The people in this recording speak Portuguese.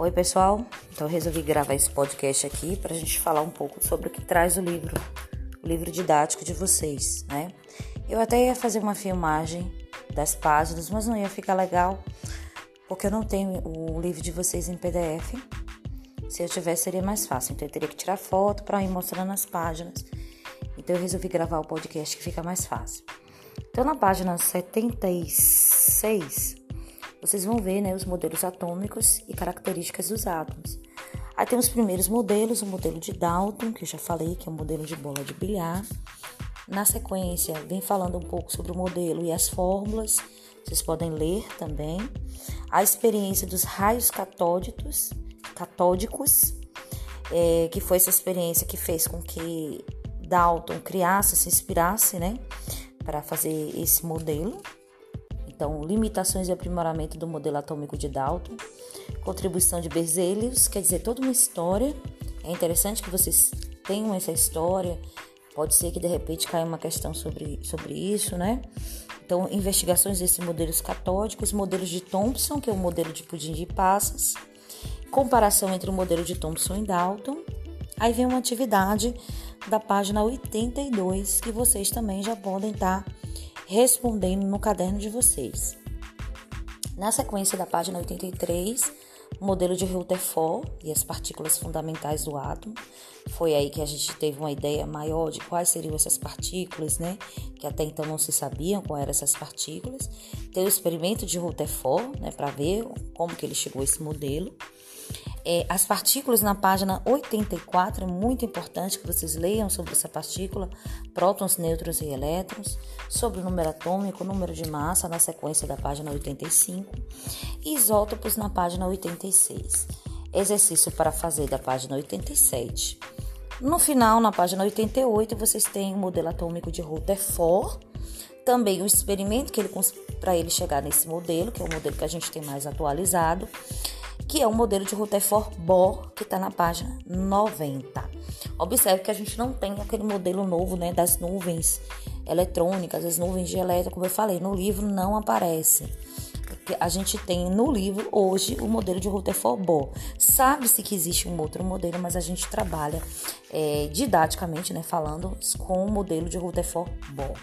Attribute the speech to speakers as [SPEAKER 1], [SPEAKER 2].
[SPEAKER 1] Oi, pessoal. Então eu resolvi gravar esse podcast aqui para a gente falar um pouco sobre o que traz o livro, o livro didático de vocês, né? Eu até ia fazer uma filmagem das páginas, mas não ia ficar legal porque eu não tenho o livro de vocês em PDF. Se eu tivesse seria mais fácil, então eu teria que tirar foto para ir mostrando as páginas. Então eu resolvi gravar o podcast que fica mais fácil. Então na página 76 vocês vão ver né, os modelos atômicos e características dos átomos. Aí tem os primeiros modelos, o modelo de Dalton, que eu já falei, que é o modelo de bola de bilhar. Na sequência, vem falando um pouco sobre o modelo e as fórmulas, vocês podem ler também. A experiência dos raios catódicos, catódicos é, que foi essa experiência que fez com que Dalton criasse, se inspirasse, né, para fazer esse modelo. Então, limitações e aprimoramento do modelo atômico de Dalton, contribuição de Berzelius, quer dizer, toda uma história. É interessante que vocês tenham essa história. Pode ser que de repente caia uma questão sobre, sobre isso, né? Então, investigações desses modelos catódicos, modelos de Thomson, que é o modelo de pudim de passas, comparação entre o modelo de Thomson e Dalton. Aí vem uma atividade da página 82 que vocês também já podem estar tá respondendo no caderno de vocês. Na sequência da página 83, o modelo de Rutherford e as partículas fundamentais do átomo. Foi aí que a gente teve uma ideia maior de quais seriam essas partículas, né? Que até então não se sabiam quais eram essas partículas. Tem o experimento de Rutherford, né? Para ver como que ele chegou a esse modelo. É, as partículas na página 84 é muito importante que vocês leiam sobre essa partícula, prótons, nêutrons e elétrons, sobre o número atômico, o número de massa na sequência da página 85 e isótopos na página 86. Exercício para fazer da página 87. No final, na página 88, vocês têm o modelo atômico de Rutherford, também o experimento que ele para ele chegar nesse modelo, que é o modelo que a gente tem mais atualizado que é o modelo de Rutherford Bohr, que está na página 90. Observe que a gente não tem aquele modelo novo né, das nuvens eletrônicas, as nuvens de elétron, como eu falei, no livro não aparece. A gente tem no livro hoje o modelo de Rutherford Bohr. Sabe-se que existe um outro modelo, mas a gente trabalha é, didaticamente, né, falando com o modelo de Rutherford Bohr.